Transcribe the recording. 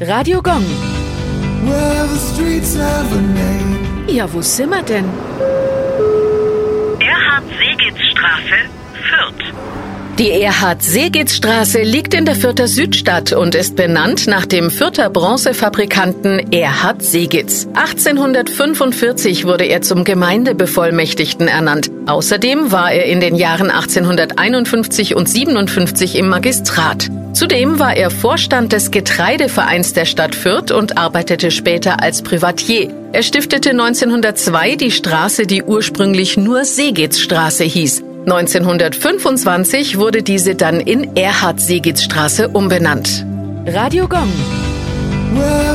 Radio Gong. Well, the streets have a name. Ja, wo sind wir denn? Erhard-Seegitz-Straße, Fürth. Die Erhard-Seegitz-Straße liegt in der Fürther Südstadt und ist benannt nach dem Fürther Bronzefabrikanten Erhard Seegitz. 1845 wurde er zum Gemeindebevollmächtigten ernannt. Außerdem war er in den Jahren 1851 und 57 im Magistrat. Zudem war er Vorstand des Getreidevereins der Stadt Fürth und arbeitete später als Privatier. Er stiftete 1902 die Straße, die ursprünglich nur Seegitzstraße hieß. 1925 wurde diese dann in Erhard-Seegitz-Straße umbenannt. Radio Gong. Well,